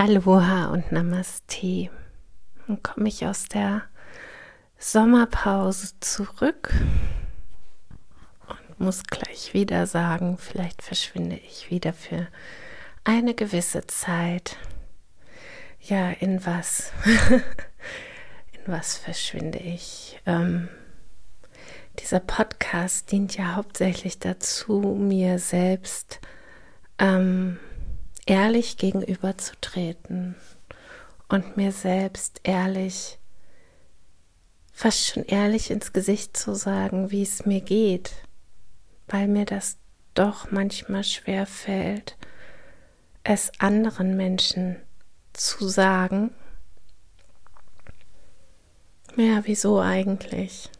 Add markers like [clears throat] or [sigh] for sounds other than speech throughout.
Aloha und Namaste. Dann komme ich aus der Sommerpause zurück und muss gleich wieder sagen, vielleicht verschwinde ich wieder für eine gewisse Zeit. Ja, in was? [laughs] in was verschwinde ich? Ähm, dieser Podcast dient ja hauptsächlich dazu, mir selbst ähm, ehrlich gegenüberzutreten und mir selbst ehrlich, fast schon ehrlich ins Gesicht zu sagen, wie es mir geht, weil mir das doch manchmal schwer fällt, es anderen Menschen zu sagen. Ja, wieso eigentlich?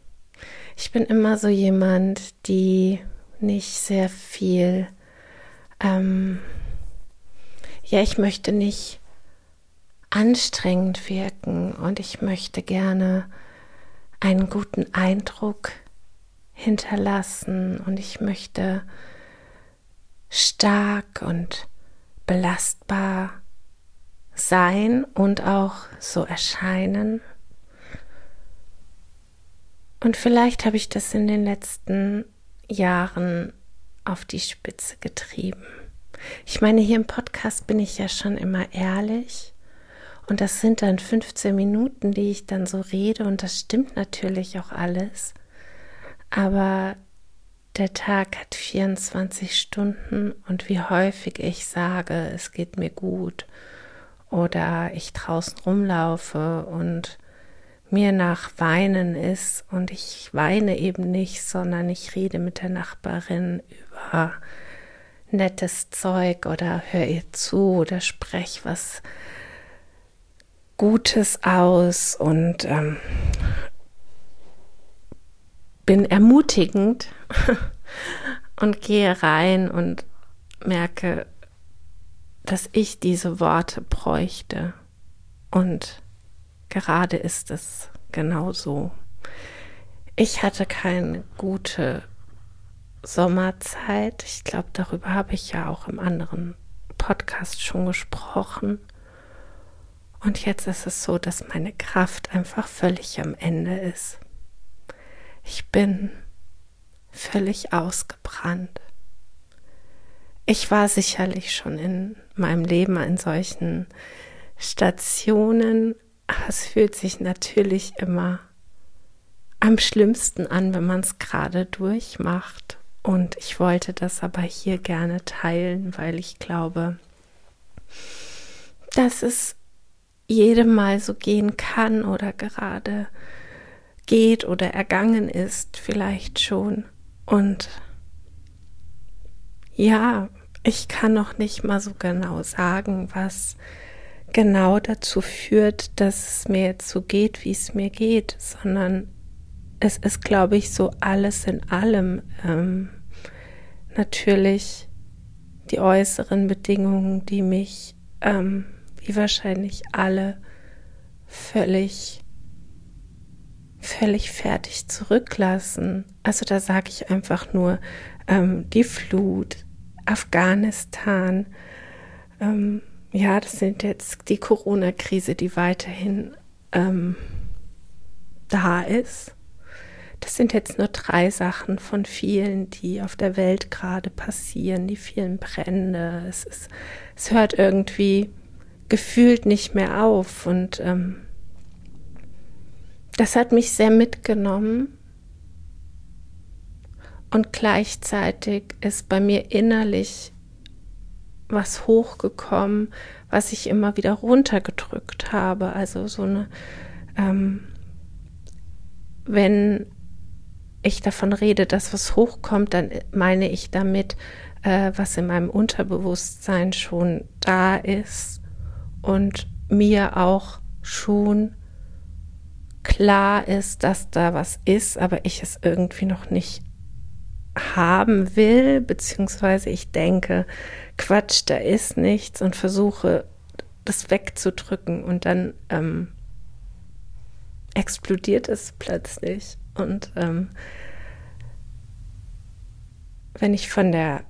Ich bin immer so jemand, die nicht sehr viel, ähm, ja, ich möchte nicht anstrengend wirken und ich möchte gerne einen guten Eindruck hinterlassen und ich möchte stark und belastbar sein und auch so erscheinen. Und vielleicht habe ich das in den letzten Jahren auf die Spitze getrieben. Ich meine, hier im Podcast bin ich ja schon immer ehrlich. Und das sind dann 15 Minuten, die ich dann so rede. Und das stimmt natürlich auch alles. Aber der Tag hat 24 Stunden und wie häufig ich sage, es geht mir gut oder ich draußen rumlaufe und mir nach Weinen ist und ich weine eben nicht, sondern ich rede mit der Nachbarin über nettes Zeug oder hör ihr zu oder sprech was Gutes aus und ähm, bin ermutigend [laughs] und gehe rein und merke, dass ich diese Worte bräuchte und Gerade ist es genau so. Ich hatte keine gute Sommerzeit. Ich glaube, darüber habe ich ja auch im anderen Podcast schon gesprochen. Und jetzt ist es so, dass meine Kraft einfach völlig am Ende ist. Ich bin völlig ausgebrannt. Ich war sicherlich schon in meinem Leben an solchen Stationen, es fühlt sich natürlich immer am schlimmsten an, wenn man es gerade durchmacht. Und ich wollte das aber hier gerne teilen, weil ich glaube, dass es jedem mal so gehen kann oder gerade geht oder ergangen ist, vielleicht schon. Und ja, ich kann noch nicht mal so genau sagen, was genau dazu führt, dass es mir jetzt so geht, wie es mir geht, sondern es ist, glaube ich, so alles in allem ähm, natürlich die äußeren Bedingungen, die mich, ähm, wie wahrscheinlich alle, völlig, völlig fertig zurücklassen. Also da sage ich einfach nur ähm, die Flut, Afghanistan, ähm, ja, das sind jetzt die Corona-Krise, die weiterhin ähm, da ist. Das sind jetzt nur drei Sachen von vielen, die auf der Welt gerade passieren, die vielen Brände. Es, ist, es hört irgendwie gefühlt nicht mehr auf und ähm, das hat mich sehr mitgenommen. Und gleichzeitig ist bei mir innerlich was hochgekommen, was ich immer wieder runtergedrückt habe. Also so eine, ähm, wenn ich davon rede, dass was hochkommt, dann meine ich damit, äh, was in meinem Unterbewusstsein schon da ist und mir auch schon klar ist, dass da was ist, aber ich es irgendwie noch nicht haben will, beziehungsweise ich denke, Quatsch, da ist nichts und versuche das wegzudrücken und dann ähm, explodiert es plötzlich. Und ähm, wenn ich von der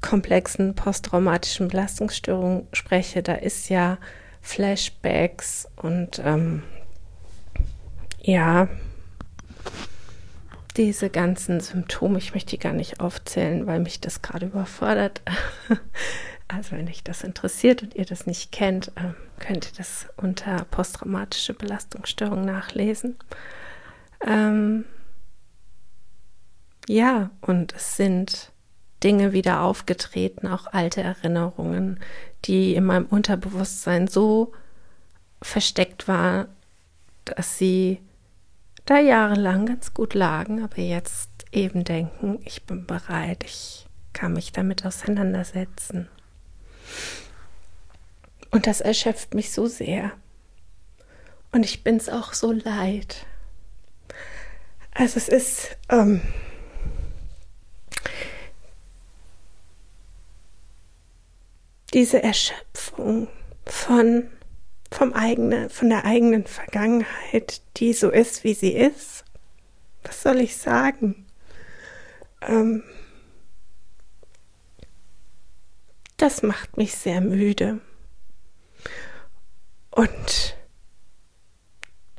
komplexen posttraumatischen Belastungsstörung spreche, da ist ja Flashbacks und ähm, ja, diese ganzen Symptome, ich möchte die gar nicht aufzählen, weil mich das gerade überfordert. [laughs] Also wenn euch das interessiert und ihr das nicht kennt, ähm, könnt ihr das unter posttraumatische Belastungsstörung nachlesen. Ähm, ja, und es sind Dinge wieder aufgetreten, auch alte Erinnerungen, die in meinem Unterbewusstsein so versteckt waren, dass sie da jahrelang ganz gut lagen, aber jetzt eben denken, ich bin bereit, ich kann mich damit auseinandersetzen. Und das erschöpft mich so sehr. Und ich bin es auch so leid. Also es ist ähm, diese Erschöpfung von vom eigenen, von der eigenen Vergangenheit, die so ist, wie sie ist. Was soll ich sagen? Ähm, das macht mich sehr müde. Und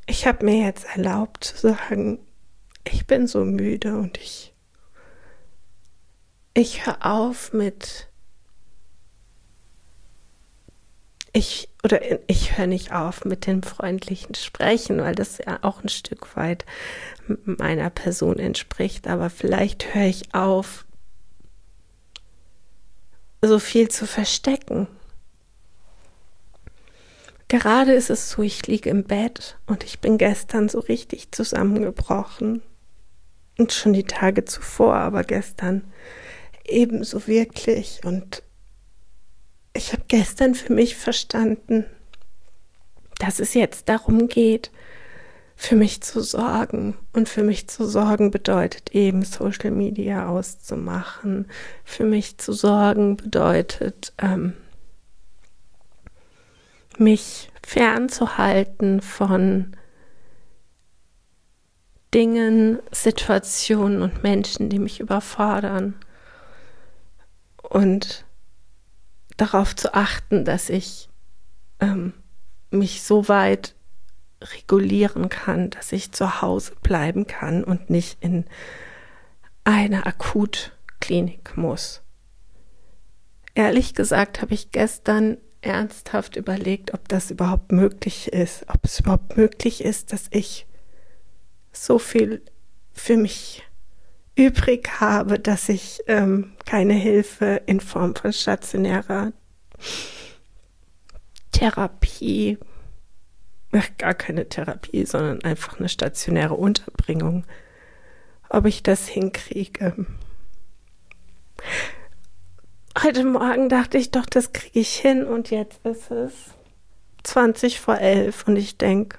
ich habe mir jetzt erlaubt zu sagen, ich bin so müde und ich, ich höre auf mit, ich, oder ich höre nicht auf mit dem freundlichen Sprechen, weil das ja auch ein Stück weit meiner Person entspricht, aber vielleicht höre ich auf, so viel zu verstecken. Gerade ist es so, ich liege im Bett und ich bin gestern so richtig zusammengebrochen. Und schon die Tage zuvor, aber gestern ebenso wirklich. Und ich habe gestern für mich verstanden, dass es jetzt darum geht, für mich zu sorgen. Und für mich zu sorgen bedeutet eben Social Media auszumachen. Für mich zu sorgen bedeutet, ähm, mich fernzuhalten von Dingen, Situationen und Menschen, die mich überfordern. Und darauf zu achten, dass ich ähm, mich so weit regulieren kann, dass ich zu Hause bleiben kann und nicht in eine Akutklinik muss. Ehrlich gesagt habe ich gestern ernsthaft überlegt, ob das überhaupt möglich ist, ob es überhaupt möglich ist, dass ich so viel für mich übrig habe, dass ich ähm, keine Hilfe in Form von stationärer Therapie gar keine Therapie, sondern einfach eine stationäre Unterbringung, ob ich das hinkriege. Heute Morgen dachte ich doch, das kriege ich hin und jetzt ist es 20 vor 11 und ich denke,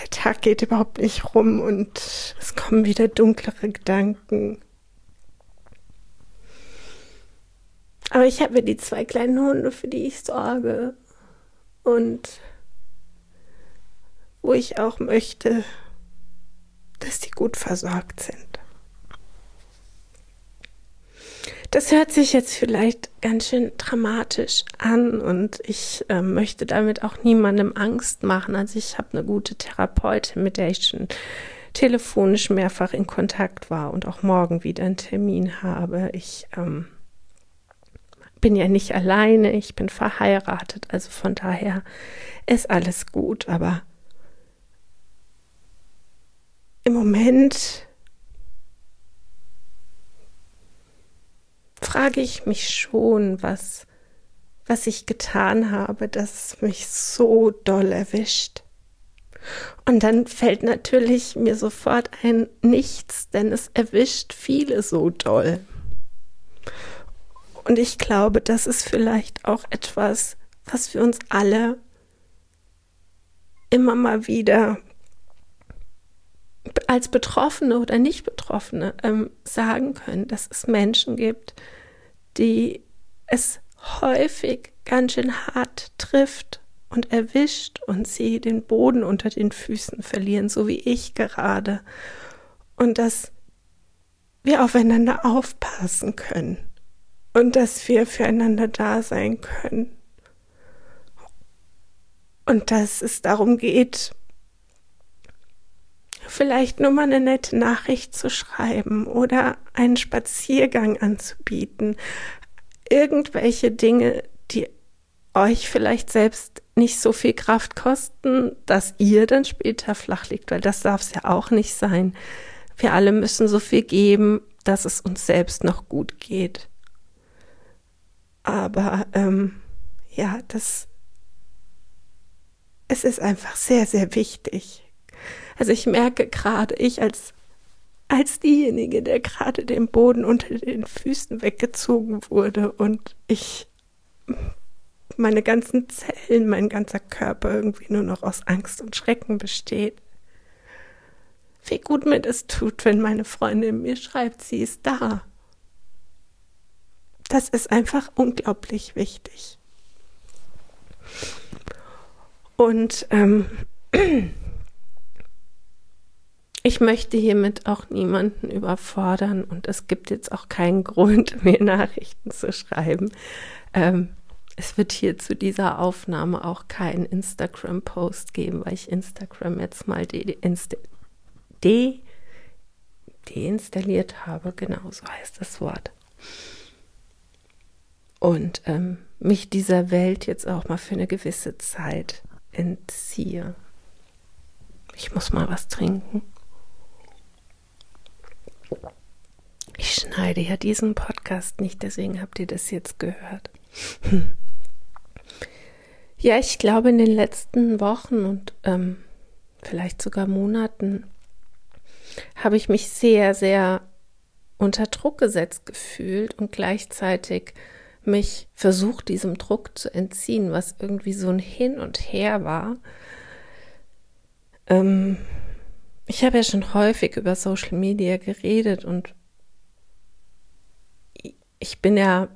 der Tag geht überhaupt nicht rum und es kommen wieder dunklere Gedanken. Aber ich habe die zwei kleinen Hunde, für die ich sorge. Und wo ich auch möchte, dass die gut versorgt sind. Das hört sich jetzt vielleicht ganz schön dramatisch an und ich äh, möchte damit auch niemandem Angst machen. Also ich habe eine gute Therapeutin, mit der ich schon telefonisch mehrfach in Kontakt war und auch morgen wieder einen Termin habe. Ich ähm, bin ja nicht alleine, ich bin verheiratet, also von daher ist alles gut, aber im Moment frage ich mich schon, was, was ich getan habe, dass mich so doll erwischt. Und dann fällt natürlich mir sofort ein Nichts, denn es erwischt viele so doll. Und ich glaube, das ist vielleicht auch etwas, was wir uns alle immer mal wieder als Betroffene oder Nicht-Betroffene ähm, sagen können, dass es Menschen gibt, die es häufig ganz schön hart trifft und erwischt und sie den Boden unter den Füßen verlieren, so wie ich gerade. Und dass wir aufeinander aufpassen können. und dass wir füreinander da sein können. Und dass es darum geht, vielleicht nur mal eine nette Nachricht zu schreiben oder einen Spaziergang anzubieten. Irgendwelche Dinge, die euch vielleicht selbst nicht so viel Kraft kosten, dass ihr dann später flach liegt, weil das darf es ja auch nicht sein. Wir alle müssen so viel geben, dass es uns selbst noch gut geht. Aber ähm, ja, das es ist einfach sehr, sehr wichtig. Also ich merke gerade, ich als als diejenige, der gerade den Boden unter den Füßen weggezogen wurde und ich meine ganzen Zellen, mein ganzer Körper irgendwie nur noch aus Angst und Schrecken besteht. Wie gut mir das tut, wenn meine Freundin mir schreibt, sie ist da. Das ist einfach unglaublich wichtig. Und ähm, [clears throat] ich möchte hiermit auch niemanden überfordern und es gibt jetzt auch keinen Grund, [laughs] mir Nachrichten zu schreiben. Ähm, es wird hier zu dieser Aufnahme auch keinen Instagram-Post geben, weil ich Instagram jetzt mal de de deinstalliert habe. Genau so heißt das Wort. Und ähm, mich dieser Welt jetzt auch mal für eine gewisse Zeit entziehe. Ich muss mal was trinken. Ich schneide ja diesen Podcast nicht, deswegen habt ihr das jetzt gehört. [laughs] Ja, ich glaube, in den letzten Wochen und ähm, vielleicht sogar Monaten habe ich mich sehr, sehr unter Druck gesetzt gefühlt und gleichzeitig mich versucht, diesem Druck zu entziehen, was irgendwie so ein Hin und Her war. Ähm, ich habe ja schon häufig über Social Media geredet und ich bin ja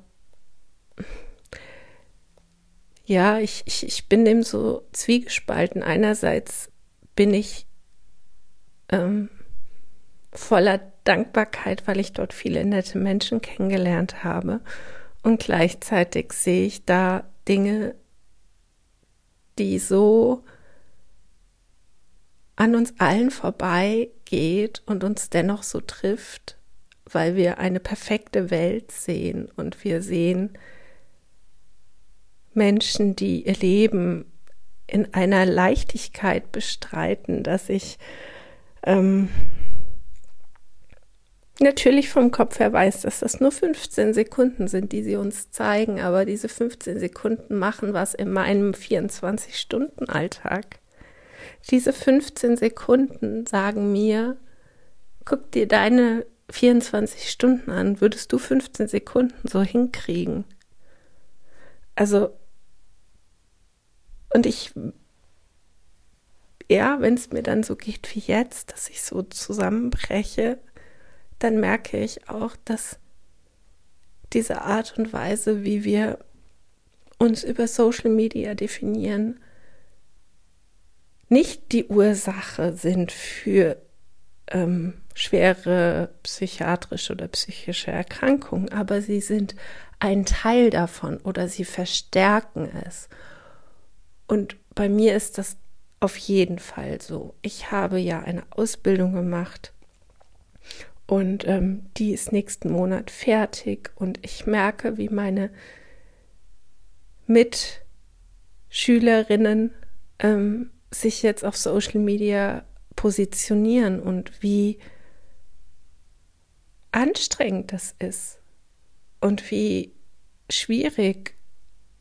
ja, ich, ich, ich bin dem so zwiegespalten. Einerseits bin ich ähm, voller Dankbarkeit, weil ich dort viele nette Menschen kennengelernt habe. Und gleichzeitig sehe ich da Dinge, die so an uns allen vorbeigeht und uns dennoch so trifft, weil wir eine perfekte Welt sehen und wir sehen, Menschen, die ihr Leben in einer Leichtigkeit bestreiten, dass ich ähm, natürlich vom Kopf her weiß, dass das nur 15 Sekunden sind, die sie uns zeigen, aber diese 15 Sekunden machen was in meinem 24-Stunden-Alltag. Diese 15 Sekunden sagen mir, guck dir deine 24 Stunden an, würdest du 15 Sekunden so hinkriegen? Also und ich, ja, wenn es mir dann so geht wie jetzt, dass ich so zusammenbreche, dann merke ich auch, dass diese Art und Weise, wie wir uns über Social Media definieren, nicht die Ursache sind für ähm, schwere psychiatrische oder psychische Erkrankungen, aber sie sind ein Teil davon oder sie verstärken es. Und bei mir ist das auf jeden Fall so. Ich habe ja eine Ausbildung gemacht und ähm, die ist nächsten Monat fertig und ich merke, wie meine Mitschülerinnen ähm, sich jetzt auf Social Media positionieren und wie anstrengend das ist und wie schwierig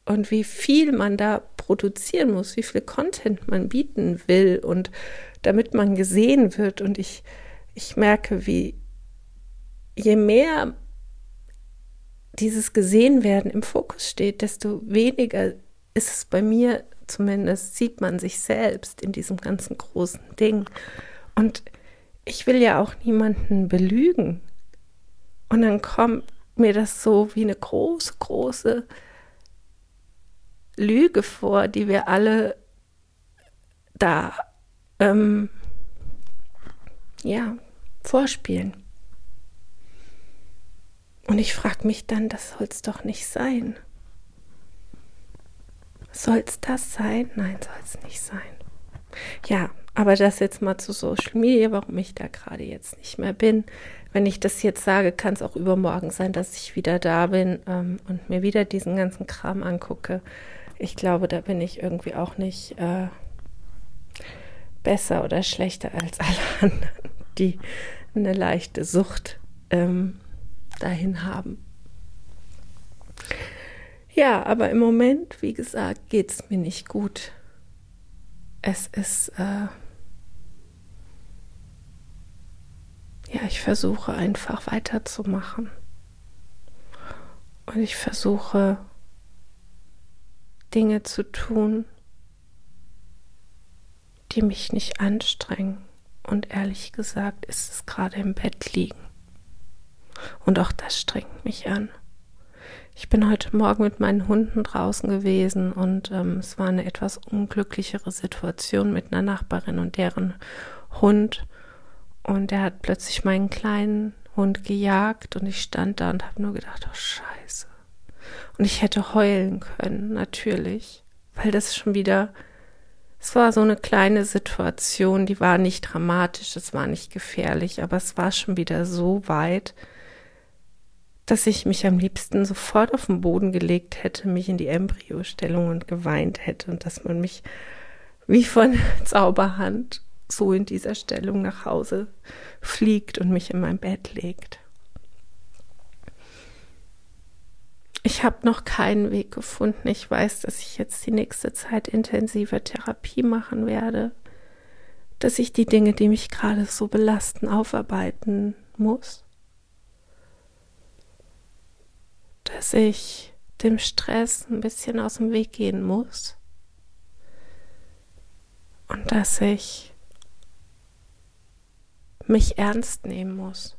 und wie viel man da produzieren muss, wie viel Content man bieten will und damit man gesehen wird. Und ich, ich merke, wie je mehr dieses Gesehenwerden im Fokus steht, desto weniger ist es bei mir zumindest, sieht man sich selbst in diesem ganzen großen Ding. Und ich will ja auch niemanden belügen. Und dann kommt mir das so wie eine große, große Lüge vor, die wir alle da ähm, ja vorspielen. Und ich frage mich dann, das soll es doch nicht sein. Soll es das sein? Nein, soll es nicht sein. Ja, aber das jetzt mal zu Social Media, warum ich da gerade jetzt nicht mehr bin. Wenn ich das jetzt sage, kann es auch übermorgen sein, dass ich wieder da bin ähm, und mir wieder diesen ganzen Kram angucke. Ich glaube, da bin ich irgendwie auch nicht äh, besser oder schlechter als alle [laughs] anderen, die eine leichte Sucht ähm, dahin haben. Ja, aber im Moment, wie gesagt, geht es mir nicht gut. Es ist, äh, ja, ich versuche einfach weiterzumachen. Und ich versuche Dinge zu tun, die mich nicht anstrengen. Und ehrlich gesagt ist es gerade im Bett liegen. Und auch das strengt mich an. Ich bin heute Morgen mit meinen Hunden draußen gewesen und ähm, es war eine etwas unglücklichere Situation mit einer Nachbarin und deren Hund. Und der hat plötzlich meinen kleinen Hund gejagt und ich stand da und habe nur gedacht, oh Scheiße. Und ich hätte heulen können, natürlich, weil das schon wieder, es war so eine kleine Situation, die war nicht dramatisch, es war nicht gefährlich, aber es war schon wieder so weit, dass ich mich am liebsten sofort auf den Boden gelegt hätte, mich in die Embryostellung und geweint hätte und dass man mich wie von [laughs] Zauberhand so in dieser Stellung nach Hause fliegt und mich in mein Bett legt. Ich habe noch keinen Weg gefunden. Ich weiß, dass ich jetzt die nächste Zeit intensive Therapie machen werde, dass ich die Dinge, die mich gerade so belasten, aufarbeiten muss. Dass ich dem Stress ein bisschen aus dem Weg gehen muss und dass ich mich ernst nehmen muss.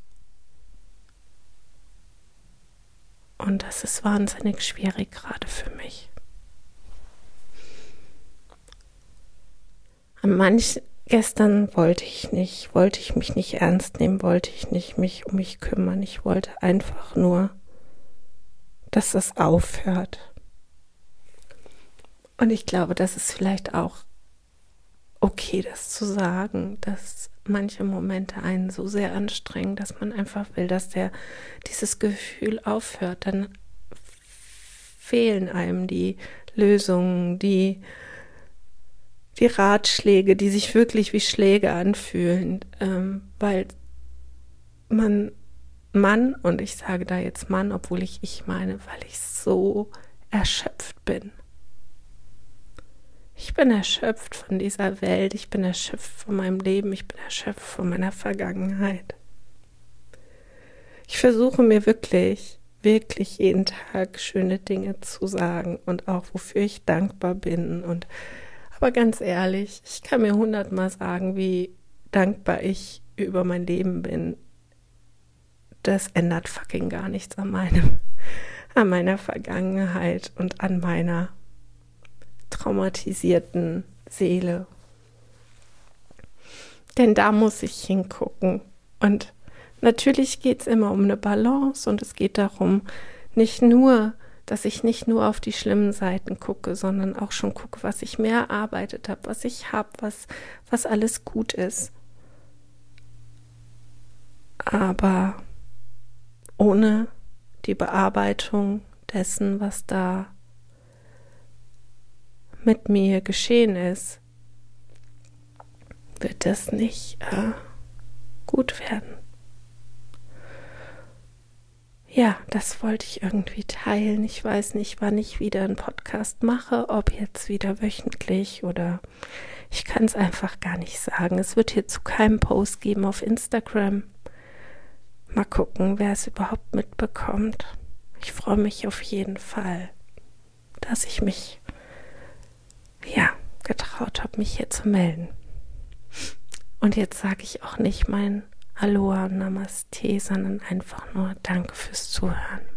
Und das ist wahnsinnig schwierig gerade für mich. An manchen gestern wollte ich nicht, wollte ich mich nicht ernst nehmen, wollte ich nicht mich um mich kümmern. Ich wollte einfach nur dass es aufhört. Und ich glaube, das ist vielleicht auch okay, das zu sagen, dass manche Momente einen so sehr anstrengen, dass man einfach will, dass der dieses Gefühl aufhört. Dann fehlen einem die Lösungen, die die Ratschläge, die sich wirklich wie Schläge anfühlen, ähm, weil man Mann, und ich sage da jetzt Mann, obwohl ich ich meine, weil ich so erschöpft bin. Ich bin erschöpft von dieser Welt, ich bin erschöpft von meinem Leben, ich bin erschöpft von meiner Vergangenheit. Ich versuche mir wirklich, wirklich jeden Tag schöne Dinge zu sagen und auch wofür ich dankbar bin. Und aber ganz ehrlich, ich kann mir hundertmal sagen, wie dankbar ich über mein Leben bin, das ändert fucking gar nichts an meinem, an meiner Vergangenheit und an meiner traumatisierten Seele. Denn da muss ich hingucken. Und natürlich geht es immer um eine Balance und es geht darum, nicht nur, dass ich nicht nur auf die schlimmen Seiten gucke, sondern auch schon gucke, was ich mehr erarbeitet habe, was ich habe, was, was alles gut ist. Aber ohne die Bearbeitung dessen, was da mit mir geschehen ist, wird das nicht äh, gut werden. Ja, das wollte ich irgendwie teilen. Ich weiß nicht, wann ich wieder einen Podcast mache, ob jetzt wieder wöchentlich oder ich kann es einfach gar nicht sagen. Es wird hierzu keinen Post geben auf Instagram. Mal gucken, wer es überhaupt mitbekommt. Ich freue mich auf jeden Fall, dass ich mich, ja, getraut habe, mich hier zu melden. Und jetzt sage ich auch nicht mein Aloha Namaste, sondern einfach nur Danke fürs Zuhören.